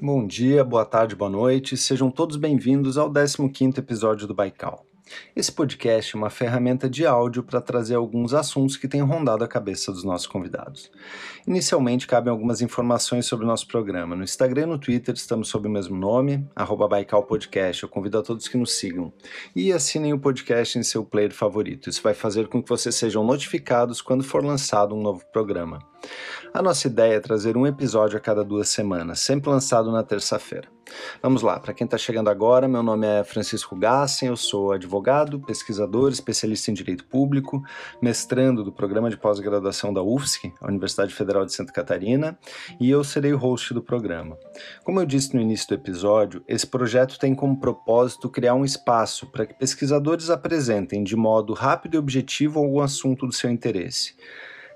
Bom dia, boa tarde, boa noite, sejam todos bem-vindos ao 15º episódio do Baikal. Esse podcast é uma ferramenta de áudio para trazer alguns assuntos que têm rondado a cabeça dos nossos convidados. Inicialmente, cabem algumas informações sobre o nosso programa. No Instagram e no Twitter estamos sob o mesmo nome, arroba Baikal Podcast. Eu convido a todos que nos sigam. E assinem o podcast em seu player favorito. Isso vai fazer com que vocês sejam notificados quando for lançado um novo programa. A nossa ideia é trazer um episódio a cada duas semanas, sempre lançado na terça-feira. Vamos lá, para quem está chegando agora, meu nome é Francisco Gassen, eu sou advogado, pesquisador, especialista em direito público, mestrando do programa de pós-graduação da UFSC, a Universidade Federal de Santa Catarina, e eu serei o host do programa. Como eu disse no início do episódio, esse projeto tem como propósito criar um espaço para que pesquisadores apresentem de modo rápido e objetivo algum assunto do seu interesse.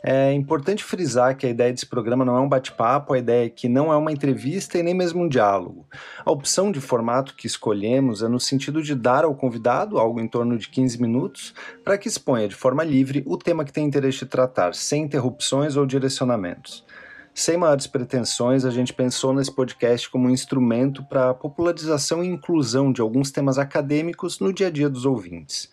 É importante frisar que a ideia desse programa não é um bate-papo, a ideia é que não é uma entrevista e nem mesmo um diálogo. A opção de formato que escolhemos é no sentido de dar ao convidado algo em torno de 15 minutos para que exponha de forma livre o tema que tem interesse de tratar, sem interrupções ou direcionamentos. Sem maiores pretensões, a gente pensou nesse podcast como um instrumento para a popularização e inclusão de alguns temas acadêmicos no dia a dia dos ouvintes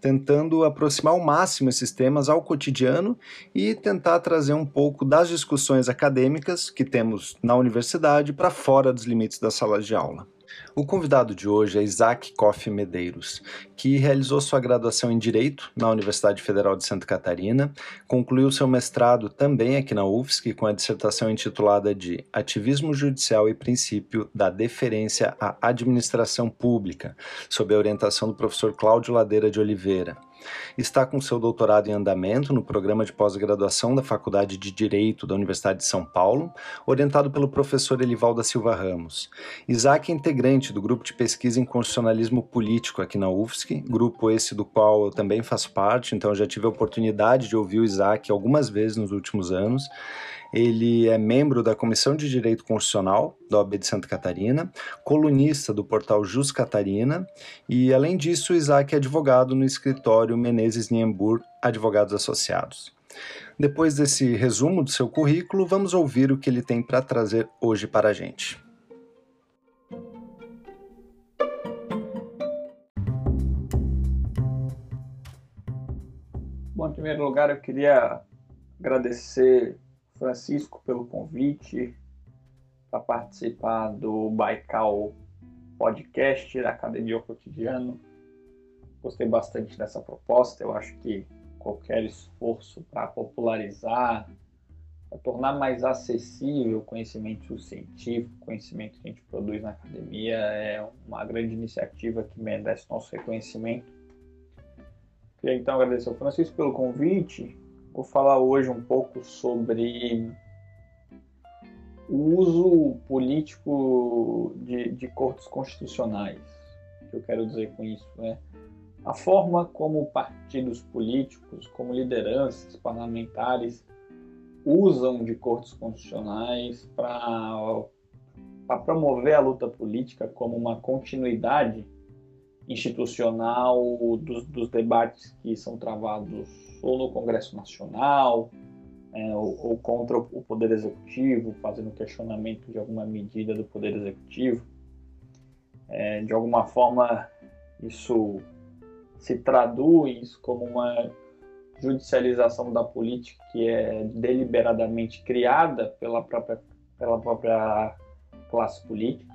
tentando aproximar ao máximo esses temas ao cotidiano e tentar trazer um pouco das discussões acadêmicas que temos na universidade para fora dos limites da sala de aula. O convidado de hoje é Isaac Koff Medeiros, que realizou sua graduação em Direito na Universidade Federal de Santa Catarina, concluiu seu mestrado também aqui na UFSC com a dissertação intitulada de Ativismo Judicial e Princípio da Deferência à Administração Pública, sob a orientação do professor Cláudio Ladeira de Oliveira. Está com seu doutorado em andamento no programa de pós-graduação da Faculdade de Direito da Universidade de São Paulo, orientado pelo professor Elival da Silva Ramos. Isaac é integrante do grupo de pesquisa em constitucionalismo político aqui na UFSC, grupo esse do qual eu também faço parte, então já tive a oportunidade de ouvir o Isaac algumas vezes nos últimos anos. Ele é membro da Comissão de Direito Constitucional da OAB de Santa Catarina, colunista do portal Jus Catarina e, além disso, Isaac é advogado no escritório Menezes Niembur Advogados Associados. Depois desse resumo do seu currículo, vamos ouvir o que ele tem para trazer hoje para a gente. Bom, em primeiro lugar, eu queria agradecer Francisco pelo convite para participar do Baikal Podcast da Academia Cotidiano. Gostei bastante dessa proposta. Eu acho que qualquer esforço para popularizar, para tornar mais acessível o conhecimento científico, o conhecimento que a gente produz na academia, é uma grande iniciativa que merece nosso reconhecimento. Queria então agradecer ao Francisco pelo convite Vou falar hoje um pouco sobre o uso político de, de cortes constitucionais. O que eu quero dizer com isso é a forma como partidos políticos, como lideranças parlamentares usam de cortes constitucionais para promover a luta política como uma continuidade institucional dos, dos debates que são travados ou no Congresso Nacional, é, ou, ou, contra o Poder Executivo, fazendo questionamento de alguma medida do Poder Executivo. É, de alguma forma, isso se traduz como uma judicialização da política que é deliberadamente criada pela própria, pela própria classe política.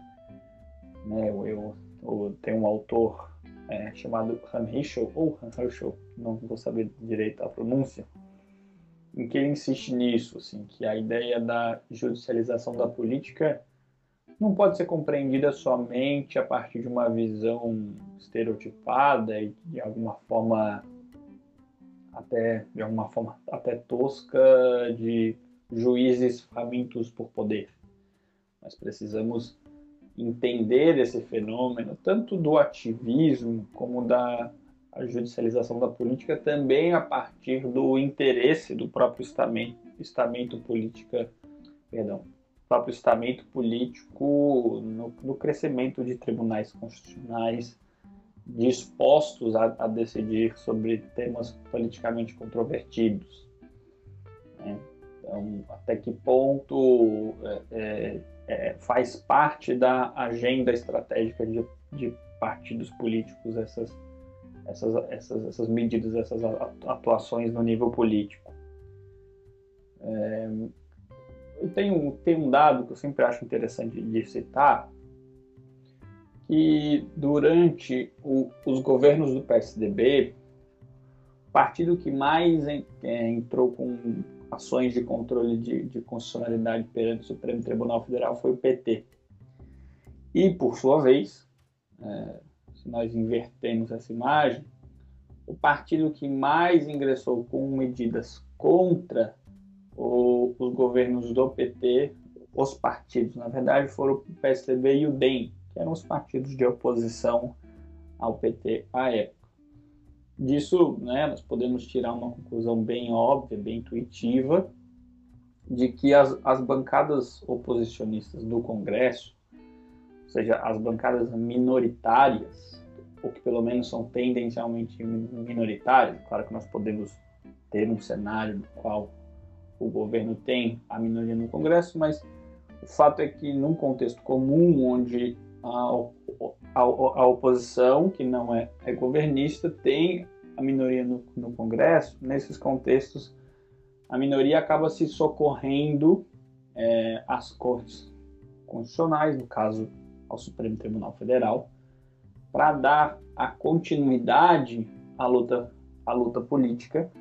Né? Eu, eu, eu tenho um autor é, chamado Han Herschel, ou Han Herschel, não vou saber direito a pronúncia, em que ele insiste nisso, assim, que a ideia da judicialização da política não pode ser compreendida somente a partir de uma visão estereotipada e de alguma forma até de alguma forma até tosca de juízes famintos por poder. Nós precisamos entender esse fenômeno, tanto do ativismo como da judicialização da política, também a partir do interesse do próprio estamento, estamento política, perdão, próprio estamento político no, no crescimento de tribunais constitucionais dispostos a, a, decidir sobre temas politicamente controvertidos. Né? Então, até que ponto é, é, é, faz parte da agenda estratégica de, de partidos políticos essas, essas, essas, essas medidas, essas atuações no nível político? É, eu tenho, tenho um dado que eu sempre acho interessante de citar, que durante o, os governos do PSDB, o partido que mais é, entrou com ações de controle de, de constitucionalidade perante o Supremo Tribunal Federal foi o PT. E, por sua vez, é, se nós invertemos essa imagem, o partido que mais ingressou com medidas contra o, os governos do PT, os partidos, na verdade, foram o PSDB e o DEM, que eram os partidos de oposição ao PT à época. Disso, né, nós podemos tirar uma conclusão bem óbvia, bem intuitiva, de que as, as bancadas oposicionistas do Congresso, ou seja, as bancadas minoritárias, ou que pelo menos são tendencialmente minoritárias, claro que nós podemos ter um cenário no qual o governo tem a minoria no Congresso, mas o fato é que num contexto comum onde a, a, a oposição, que não é, é, governista, tem a minoria no, no Congresso, nesses contextos a minoria acaba se socorrendo é, às cortes constitucionais, no caso ao Supremo Tribunal Federal, para dar a continuidade à luta, à luta política,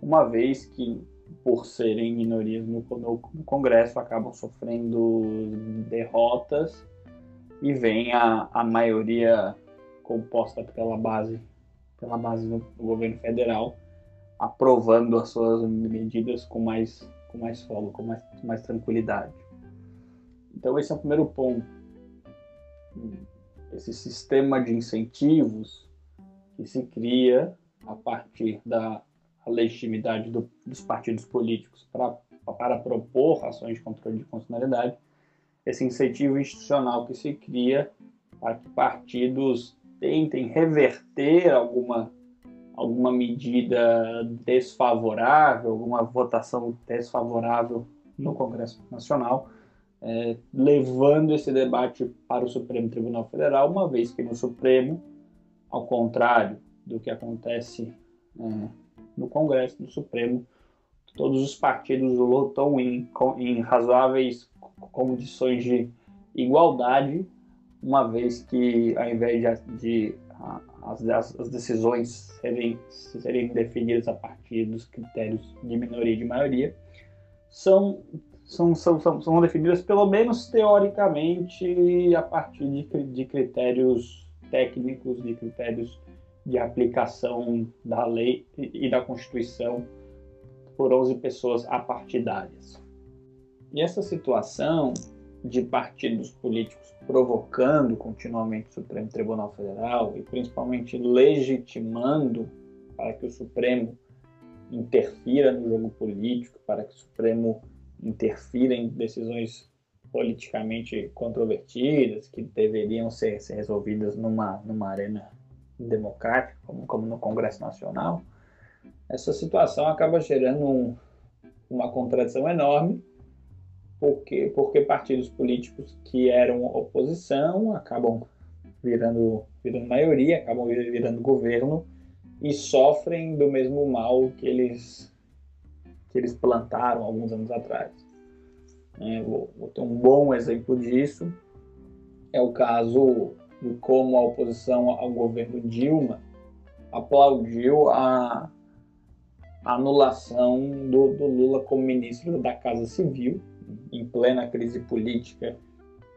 uma vez que por serem minorias no, no, no Congresso, acabam sofrendo derrotas e vem a, a maioria composta pela base, pela base do, governo federal aprovando as suas medidas com mais, com mais folga, com mais, mais tranquilidade. Então esse é o primeiro ponto. Esse sistema de incentivos que se cria a partir da legitimidade do, dos partidos políticos pra, para propor ações de controle de constitucionalidade, esse incentivo institucional que se cria para que partidos tentem reverter alguma, alguma medida desfavorável, alguma votação desfavorável no Congresso Nacional, é, levando esse debate para o Supremo Tribunal Federal, uma vez que no Supremo, ao contrário do que acontece é, no Congresso, no Supremo, todos os partidos lutam em, em razoáveis condições de igualdade, uma vez que, ao invés de, de as, as, decisões serem, serem definidas a partir dos critérios de minoria e de maioria, são, são, são, são, são definidas, pelo menos teoricamente, a partir de, de critérios técnicos, de critérios de aplicação da lei e da Constituição por 11 pessoas apartidárias. E essa situação de partidos políticos provocando continuamente o Supremo Tribunal Federal e principalmente legitimando para que o Supremo interfira no jogo político, para que o Supremo interfira em decisões politicamente controvertidas que deveriam ser, ser resolvidas numa, numa arena democrático, como, como no Congresso Nacional, essa situação acaba gerando um, uma contradição enorme, porque, porque partidos políticos que eram oposição acabam virando, virando maioria, acabam virando governo e sofrem do mesmo mal que eles, que eles plantaram alguns anos atrás. É, vou, vou ter um bom exemplo disso, é o caso de como a oposição ao governo Dilma aplaudiu a, anulação do, do, Lula como ministro da Casa Civil, em plena crise política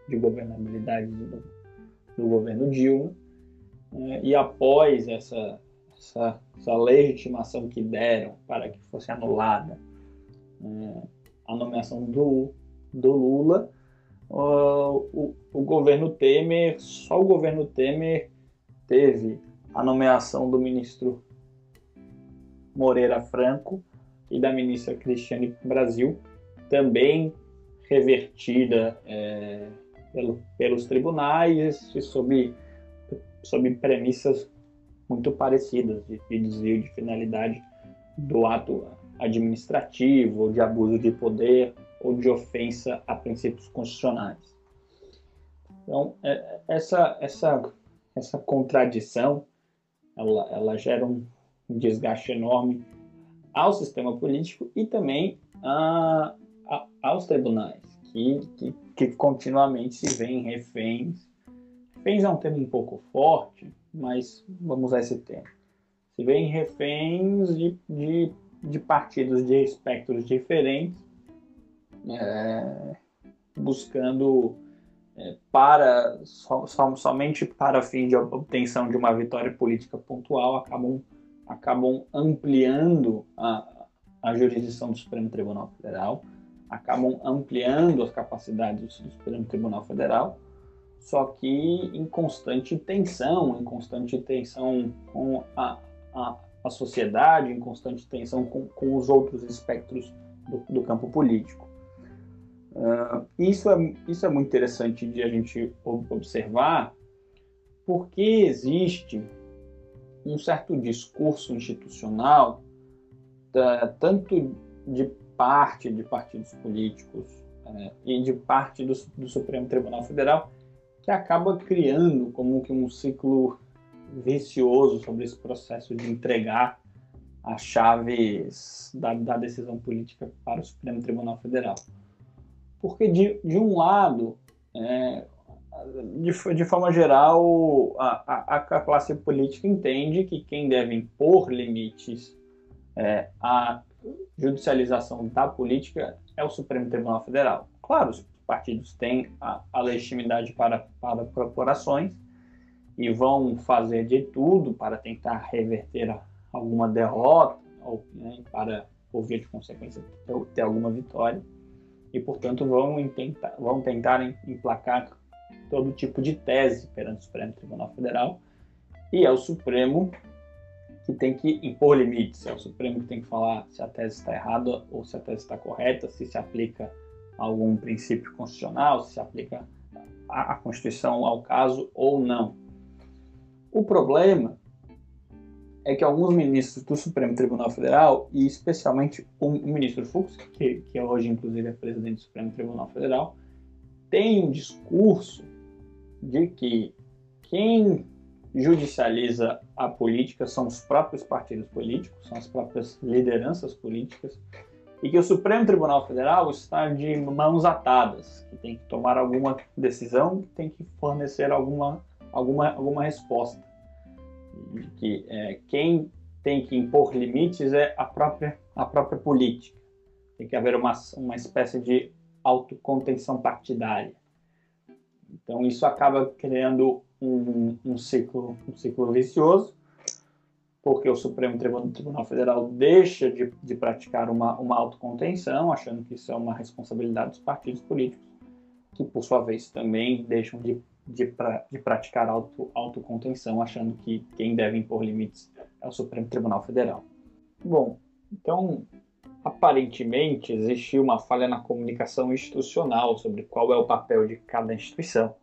de governabilidade do, do governo Dilma. Né? E após essa, essa, essa, legitimação que deram para que fosse anulada né, a nomeação do, do Lula, uh, o, o governo Temer, só o governo Temer teve a nomeação do ministro Moreira Franco e da ministra Cristiane Brasil, também revertida é, pelo, pelos tribunais e sob, sob premissas muito parecidas de, de desvio de finalidade do ato administrativo, ou de abuso de poder, ou de ofensa a princípios constitucionais. Então, é, essa, essa, essa contradição, ela, ela gera um desgaste enorme ao sistema político e também a, a, aos tribunais, que, que, que continuamente se veem reféns. Reféns é um termo um pouco forte, mas vamos usar esse termo. Se veem reféns de, de, de partidos de espectros diferentes, é, buscando é, para so, so, somente para fim de obtenção de uma vitória política pontual, acabam, acabam ampliando a, a jurisdição do Supremo Tribunal Federal, acabam ampliando as capacidades do Supremo Tribunal Federal, só que em constante tensão, em constante tensão com a, a, a sociedade, em constante tensão com, com os outros espectros do, do campo político. Uh, isso, é, isso é muito interessante de a gente observar, porque existe um certo discurso institucional, da, tanto de parte de partidos políticos uh, e de parte do, do Supremo Tribunal Federal, que acaba criando como que um ciclo vicioso sobre esse processo de entregar as chaves da, da decisão política para o Supremo Tribunal Federal. Porque, de, de um lado, é, de, de forma geral, a, a, a, classe política entende que quem deve impor limites é, à judicialização da política é o Supremo Tribunal Federal. Claro, os partidos têm a, a legitimidade para, para corporações e vão fazer de tudo para tentar reverter alguma derrota ou né, para, por via de consequência, ter, ter alguma vitória e, portanto, vão tentar, vão tentar emplacar todo tipo de tese perante o Supremo Tribunal Federal. E é o Supremo que tem que impor limites, é o Supremo que tem que falar se a tese está errada ou se a tese está correta, se se aplica algum princípio constitucional, se se aplica a, a Constituição ao caso ou não. O problema é que alguns ministros do Supremo Tribunal Federal, e especialmente o, ministro Fux, que, que hoje inclusive é presidente do Supremo Tribunal Federal, tem um discurso de que quem judicializa a política são os próprios partidos políticos, são as próprias lideranças políticas, e que o Supremo Tribunal Federal está de mãos atadas, que tem que tomar alguma decisão, que tem que fornecer alguma, alguma, alguma resposta de que é, quem tem que impor limites é a própria, a própria política. Tem que haver uma, uma espécie de autocontenção partidária. Então isso acaba criando um, um, ciclo, um ciclo vicioso, porque o Supremo Tribunal Federal deixa de, de praticar uma, uma autocontenção, achando que isso é uma responsabilidade dos partidos políticos, que por sua vez também deixam de de, pra, de praticar auto, autocontenção, achando que quem deve impor limites é o Supremo Tribunal Federal. Bom, então, aparentemente existiu uma falha na comunicação institucional sobre qual é o papel de cada instituição.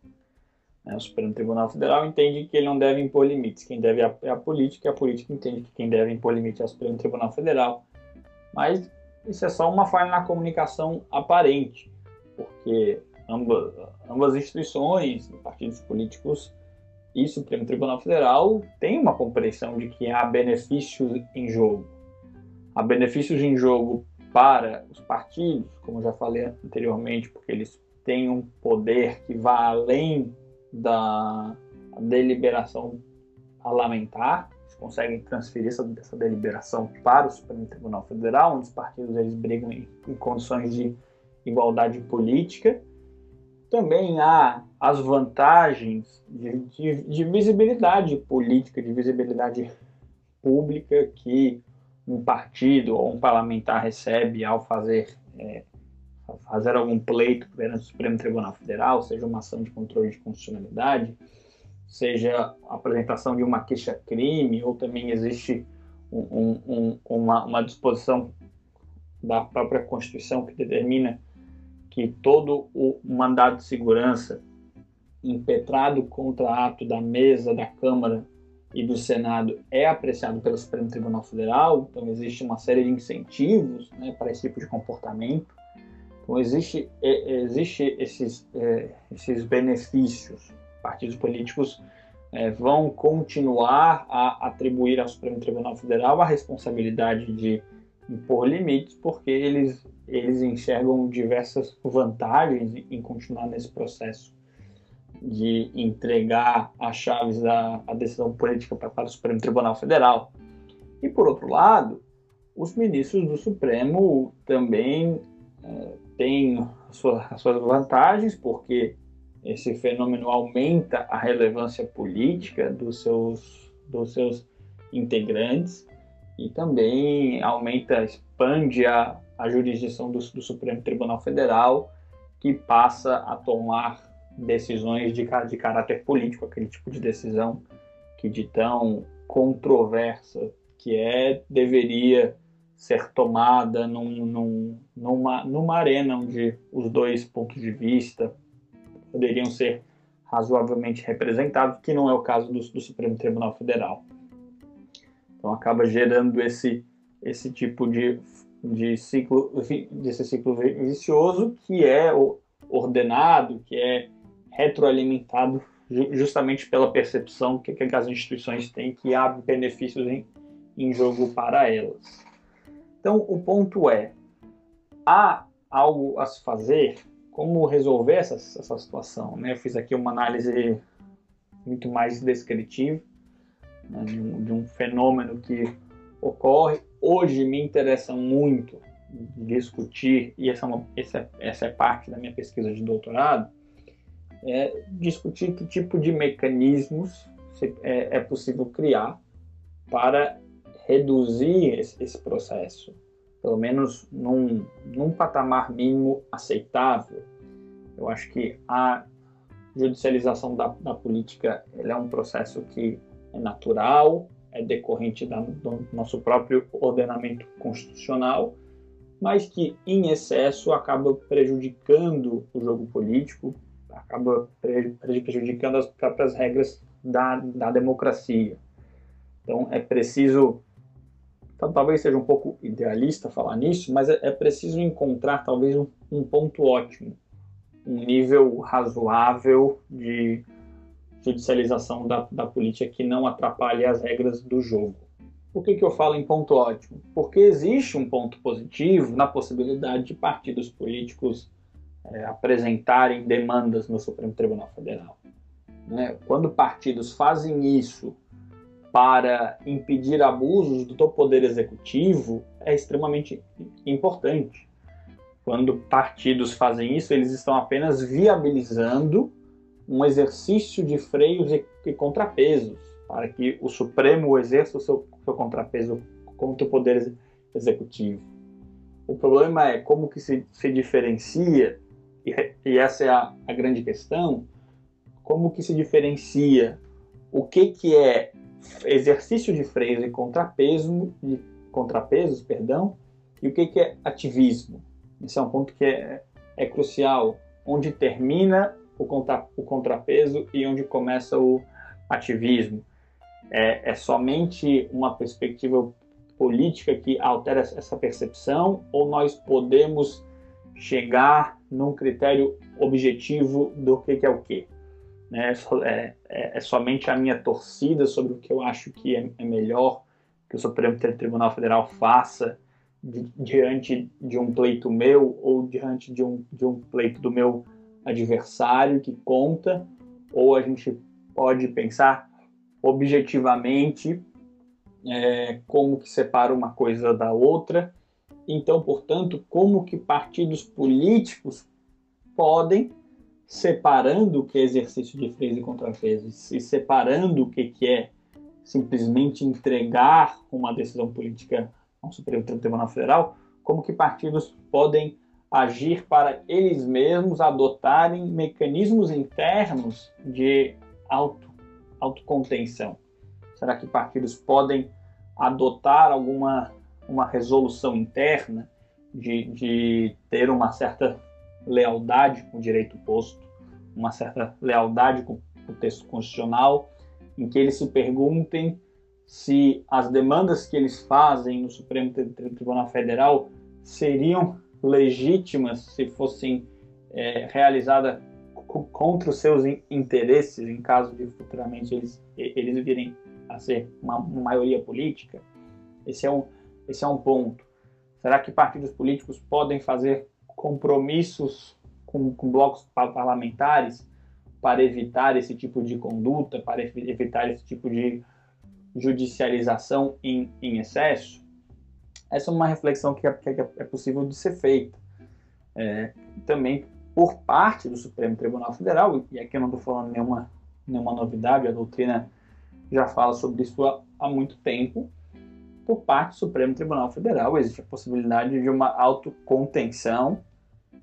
Né, o Supremo Tribunal Federal entende que ele não deve impor limites, quem deve é a política, e a política entende que quem deve impor limites é o Supremo Tribunal Federal. Mas isso é só uma falha na comunicação aparente, porque ambas, ambas instituições, partidos políticos e Supremo Tribunal Federal têm uma compreensão de que há benefícios em jogo. Há benefícios em jogo para os partidos, como já falei anteriormente, porque eles têm um poder que vai além da deliberação parlamentar, eles conseguem transferir essa, essa deliberação para o Supremo Tribunal Federal, onde os partidos eles brigam em, em condições de igualdade política, também há as vantagens de, de, de, visibilidade política, de visibilidade pública que um partido ou um parlamentar recebe ao fazer, é, fazer algum pleito perante o Supremo Tribunal Federal, seja uma ação de controle de constitucionalidade, seja a apresentação de uma queixa-crime, ou também existe um, um, uma, uma disposição da própria Constituição que determina que todo o mandado de segurança impetrado contra ato da mesa da Câmara e do Senado é apreciado pelo Supremo Tribunal Federal, então existe uma série de incentivos né, para esse tipo de comportamento. Então existe, é, existe esses, é, esses benefícios. Partidos políticos é, vão continuar a atribuir ao Supremo Tribunal Federal a responsabilidade de impor limites, porque eles, eles enxergam diversas vantagens em continuar nesse processo de entregar as chaves da decisão política para o Supremo Tribunal Federal. E, por outro lado, os ministros do Supremo também é, suas, as suas vantagens, porque esse fenômeno aumenta a relevância política dos seus, dos seus integrantes e também aumenta, expande a, a jurisdição do, do Supremo Tribunal Federal, que passa a tomar decisões de, de caráter político, aquele tipo de decisão que de tão controversa que é, deveria ser tomada num, num, numa, numa arena onde os dois pontos de vista poderiam ser razoavelmente representados, que não é o caso do, do Supremo Tribunal Federal. Então acaba gerando esse, esse tipo de, de ciclo, desse ciclo vicioso que é ordenado, que é retroalimentado justamente pela percepção que, que as instituições têm que há benefícios em, em jogo para elas. Então, o ponto é: há algo a se fazer? Como resolver essa, essa situação? Né? Eu fiz aqui uma análise muito mais descritiva né, de, um, de um fenômeno que ocorre. Hoje me interessa muito discutir, e essa é, uma, essa, essa é parte da minha pesquisa de doutorado, é discutir que tipo de mecanismos é, é possível criar para reduzir esse, esse, processo, pelo menos num, num patamar mínimo aceitável. Eu acho que a judicialização da, da política é um processo que é natural, é decorrente da, do nosso próprio ordenamento constitucional, mas que em excesso acaba prejudicando o jogo político, acaba prejudicando as próprias regras da, da democracia. Então é preciso, talvez seja um pouco idealista falar nisso, mas é, é preciso encontrar talvez um, um ponto ótimo, um nível razoável de judicialização da, da política que não atrapalhe as regras do jogo. Por que, que eu falo em ponto ótimo? Porque existe um ponto positivo na possibilidade de partidos políticos é, apresentarem demandas no Supremo Tribunal Federal. Né? Quando partidos fazem isso para impedir abusos do poder executivo, é extremamente importante. Quando partidos fazem isso, eles estão apenas viabilizando um exercício de freios e, e contrapesos para que o Supremo exerça o seu, seu contrapeso contra o poder executivo. O problema é como que se, se diferencia e, e essa é a, a, grande questão, como que se diferencia o que, que é exercício de freios e contrapeso, de contrapesos, perdão, e o que, que é ativismo. Esse é um ponto que é, é crucial, onde termina o, contra, o contrapeso e onde começa o ativismo. É, é somente uma perspectiva política que altera essa percepção ou nós podemos chegar num critério objetivo do que, que é o que. Né? É, é, é, somente a minha torcida sobre o que eu acho que é, é melhor que o Supremo Tribunal Federal faça di, diante de um pleito meu ou diante de um, de um pleito do meu adversário que conta, ou a gente pode pensar objetivamente é, como que separa uma coisa da outra então, portanto, como que partidos políticos podem, separando o que é exercício de freios e contrapesos, e separando o que é simplesmente entregar uma decisão política ao Supremo Tribunal Federal, como que partidos podem agir para eles mesmos adotarem mecanismos internos de auto, autocontenção? Será que partidos podem adotar alguma uma resolução interna de, de ter uma certa lealdade com o direito posto, uma certa lealdade com o texto constitucional em que eles se perguntem se as demandas que eles fazem no Supremo Tribunal Federal seriam legítimas se fossem é, realizadas contra os seus interesses, em caso de futuramente eles, eles virem a ser uma, maioria política. Esse é, um, esse é um ponto. Será que partidos políticos podem fazer compromissos com, com blocos parlamentares para evitar esse tipo de conduta, para evitar esse tipo de judicialização em, em excesso? Essa é uma reflexão que é, que é possível de ser feita. É, também por parte do Supremo Tribunal Federal, e aqui eu não estou falando nenhuma, nenhuma novidade, a doutrina já fala sobre isso há, há muito tempo, por parte do Supremo Tribunal Federal existe a possibilidade de uma autocontenção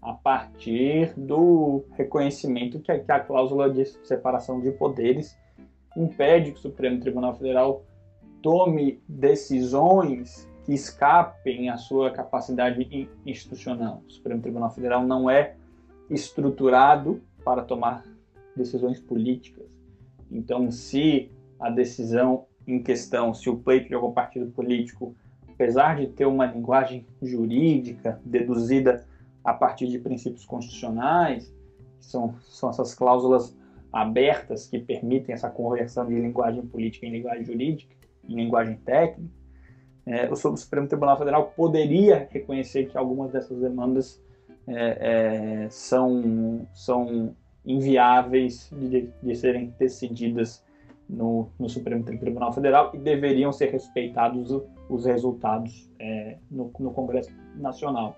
a partir do reconhecimento que a, que a cláusula de separação de poderes impede que o Supremo Tribunal Federal tome decisões que escapem à sua capacidade institucional. O Supremo Tribunal Federal não é estruturado para tomar decisões políticas. Então, se a decisão em questão, se o pleito de algum partido político, apesar de ter uma linguagem jurídica deduzida a partir de princípios constitucionais, que são, são essas cláusulas abertas que permitem essa conversão de linguagem política em linguagem jurídica, em linguagem técnica, é, o Supremo Tribunal Federal poderia reconhecer que algumas dessas demandas é, é, são, são inviáveis de, de serem decididas no, no, Supremo Tribunal Federal e deveriam ser respeitados os resultados é, no, no, Congresso Nacional.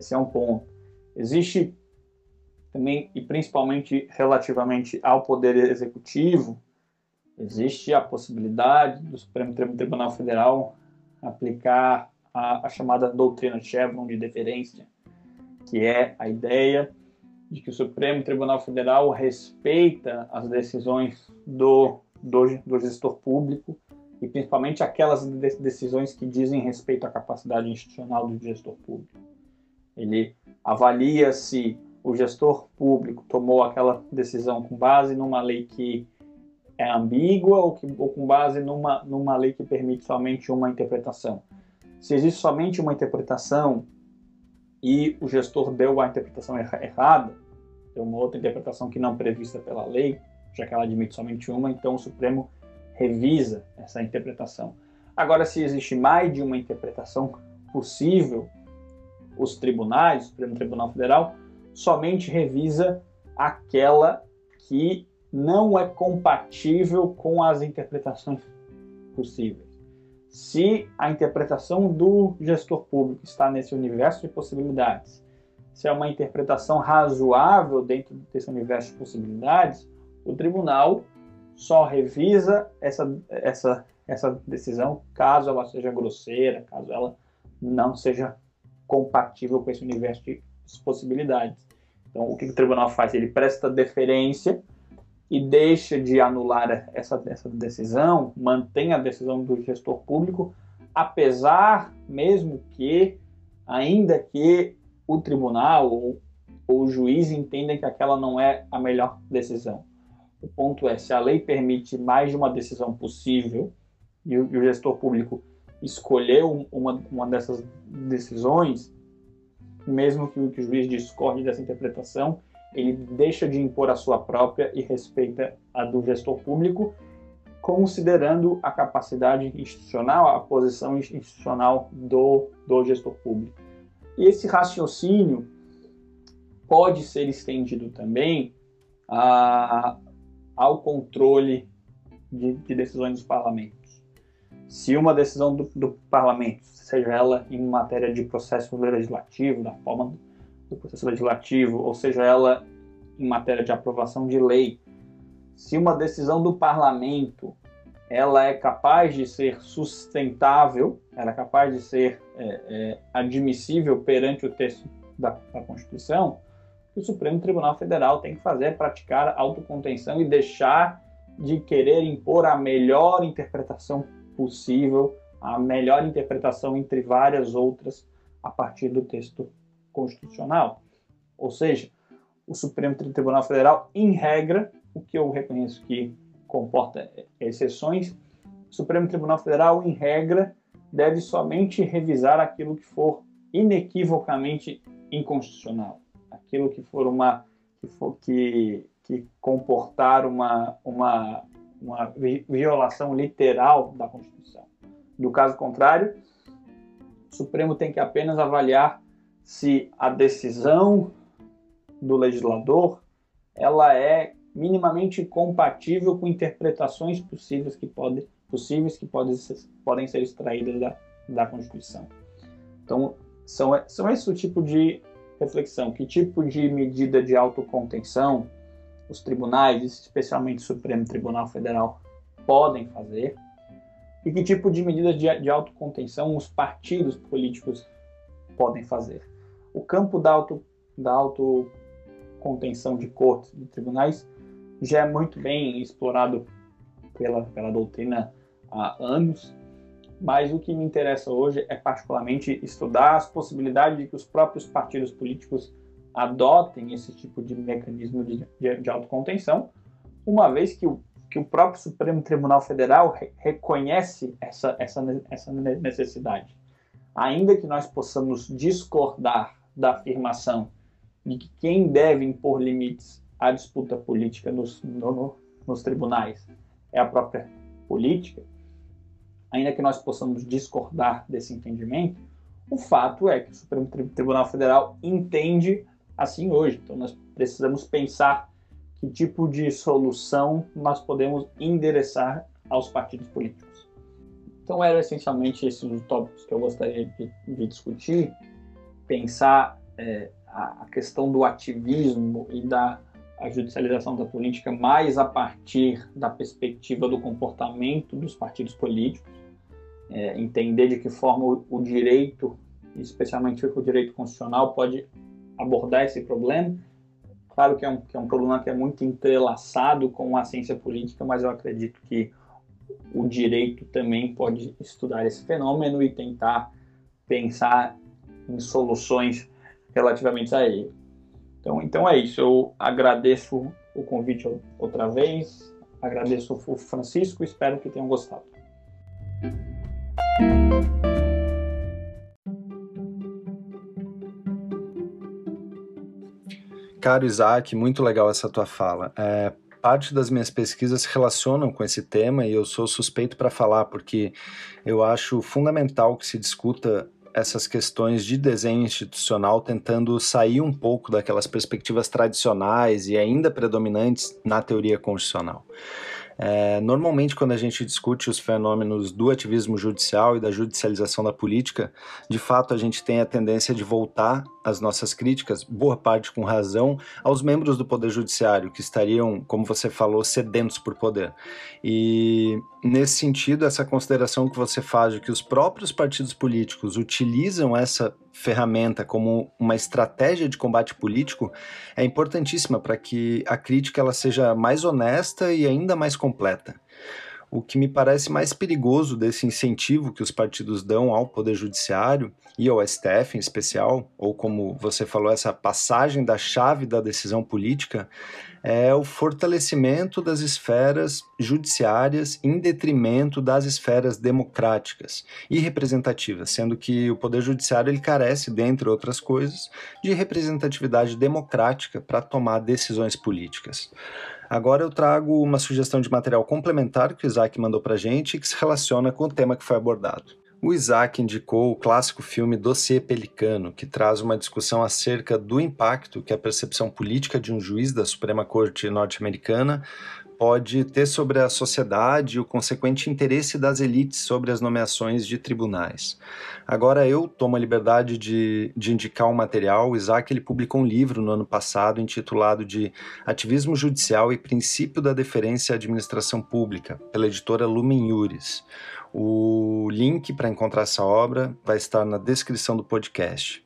Esse é um ponto. Existe também, e principalmente relativamente ao Poder Executivo, existe a possibilidade do Supremo Tribunal Federal aplicar a, a chamada doutrina Chevron de deferência, que é a ideia de que o Supremo Tribunal Federal respeita as decisões do, do, do gestor público e principalmente aquelas decisões que dizem respeito à capacidade institucional do gestor público. Ele avalia se o gestor público tomou aquela decisão com base numa lei que é ambígua ou, que, ou com base numa, numa lei que permite somente uma interpretação. Se existe somente uma interpretação e o gestor deu a interpretação errada, deu uma outra interpretação que não prevista pela lei, já que ela admite somente uma, então o Supremo revisa essa interpretação. Agora, se existe mais de uma interpretação possível, os tribunais, o Supremo Tribunal Federal, somente revisa aquela que não é compatível com as interpretações possíveis. Se a interpretação do gestor público está nesse universo de possibilidades, se é uma interpretação razoável dentro desse universo de possibilidades, o tribunal só revisa essa, essa, essa decisão caso ela seja grosseira, caso ela não seja compatível com esse universo de possibilidades. Então, o que o tribunal faz? Ele presta deferência e deixa de anular essa, essa decisão, mantém a decisão do gestor público, apesar mesmo que, ainda que o tribunal ou, ou o juiz entendam que aquela não é a melhor decisão. O ponto é, se a lei permite mais de uma decisão possível e o, e o gestor público escolheu uma, uma dessas decisões, mesmo que o, que o juiz discorde dessa interpretação, ele deixa de impor a sua própria e respeita a do gestor público, considerando a capacidade institucional, a posição institucional do, do gestor público. E esse raciocínio pode ser estendido também a, ao controle de, de, decisões dos parlamentos. Se uma decisão do, do parlamento, seja ela em matéria de processo legislativo, da forma do processo legislativo, ou seja ela em matéria de aprovação de lei, se uma decisão do parlamento ela é capaz de ser sustentável, ela é capaz de ser é, é, admissível perante o texto da, da Constituição, o Supremo Tribunal Federal tem que fazer é praticar autocontenção e deixar de querer impor a melhor interpretação possível, a melhor interpretação entre várias outras a partir do texto constitucional. Ou seja, o Supremo Tribunal Federal, em regra, o que eu reconheço que comporta exceções, o Supremo Tribunal Federal, em regra, deve somente revisar aquilo que for inequivocamente inconstitucional, aquilo que for uma que, for, que, que comportar uma, uma, uma violação literal da Constituição. Do caso contrário, o Supremo tem que apenas avaliar se a decisão do legislador ela é minimamente compatível com interpretações possíveis que podem possíveis que podem ser, podem ser extraídas da, da Constituição. Então, são, são esse o tipo de reflexão. Que tipo de medida de autocontenção os tribunais, especialmente o Supremo Tribunal Federal, podem fazer? E que tipo de medidas de, de autocontenção os partidos políticos podem fazer? O campo da, auto, da autocontenção de cortes, de tribunais, já é muito bem explorado pela, pela doutrina há anos, mas o que me interessa hoje é particularmente estudar as possibilidades de que os próprios partidos políticos adotem esse tipo de mecanismo de, de, de autocontenção, uma vez que o, que o próprio Supremo Tribunal Federal re, reconhece essa, essa, essa necessidade. Ainda que nós possamos discordar da afirmação de que quem deve impor limites à disputa política nos, no, nos tribunais é a própria política, ainda que nós possamos discordar desse entendimento, o fato é que o Supremo Tribunal Federal entende assim hoje. Então nós precisamos pensar que tipo de solução nós podemos endereçar aos partidos políticos. Então eram essencialmente esses os tópicos que eu gostaria de, de discutir, pensar é, a, questão do ativismo e da judicialização da política mais a partir da perspectiva do comportamento dos partidos políticos, é, entender de que forma o, direito, especialmente o direito constitucional, pode abordar esse problema. Claro que é, um, que é um problema que é muito entrelaçado com a ciência política, mas eu acredito que o direito também pode estudar esse fenômeno e tentar pensar em soluções relativamente a ele. Então, então é isso. Eu agradeço o convite outra vez, agradeço o Francisco, espero que tenham gostado. Caro Isaac, muito legal essa tua fala. É, parte das minhas pesquisas se relacionam com esse tema e eu sou suspeito para falar, porque eu acho fundamental que se discuta essas questões de desenho institucional, tentando sair um pouco daquelas perspectivas tradicionais e ainda predominantes na teoria constitucional. É, normalmente, quando a gente discute os fenômenos do ativismo judicial e da judicialização da política, de fato a gente tem a tendência de voltar as nossas críticas, boa parte com razão, aos membros do Poder Judiciário, que estariam, como você falou, sedentos por poder. E nesse sentido, essa consideração que você faz de que os próprios partidos políticos utilizam essa ferramenta como uma estratégia de combate político é importantíssima para que a crítica ela seja mais honesta e ainda mais completa. O que me parece mais perigoso desse incentivo que os partidos dão ao Poder Judiciário e ao STF em especial, ou como você falou, essa passagem da chave da decisão política, é o fortalecimento das esferas judiciárias em detrimento das esferas democráticas e representativas, sendo que o poder judiciário ele carece, dentre outras coisas, de representatividade democrática para tomar decisões políticas. Agora eu trago uma sugestão de material complementar que o Isaac mandou para gente e que se relaciona com o tema que foi abordado. O Isaac indicou o clássico filme Dossiê Pelicano, que traz uma discussão acerca do impacto que a percepção política de um juiz da Suprema Corte norte-americana pode ter sobre a sociedade e o consequente interesse das elites sobre as nomeações de tribunais. Agora eu tomo a liberdade de, de indicar um material. O Isaac ele publicou um livro no ano passado intitulado de Ativismo Judicial e Princípio da Deferência à Administração Pública, pela editora Lumen. O link para encontrar essa obra vai estar na descrição do podcast.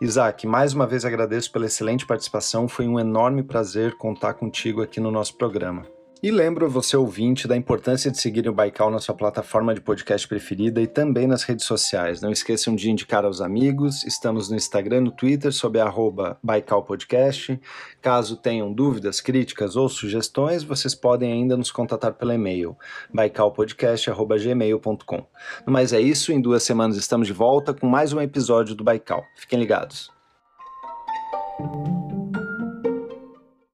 Isaac, mais uma vez agradeço pela excelente participação, foi um enorme prazer contar contigo aqui no nosso programa. E lembro você ouvinte da importância de seguir o Baikal na sua plataforma de podcast preferida e também nas redes sociais. Não esqueçam de indicar aos amigos. Estamos no Instagram, no Twitter, sob arroba Baikal Podcast. Caso tenham dúvidas, críticas ou sugestões, vocês podem ainda nos contatar pelo e-mail baikalpodcast.gmail.com. Mas é isso, em duas semanas estamos de volta com mais um episódio do Baikal. Fiquem ligados.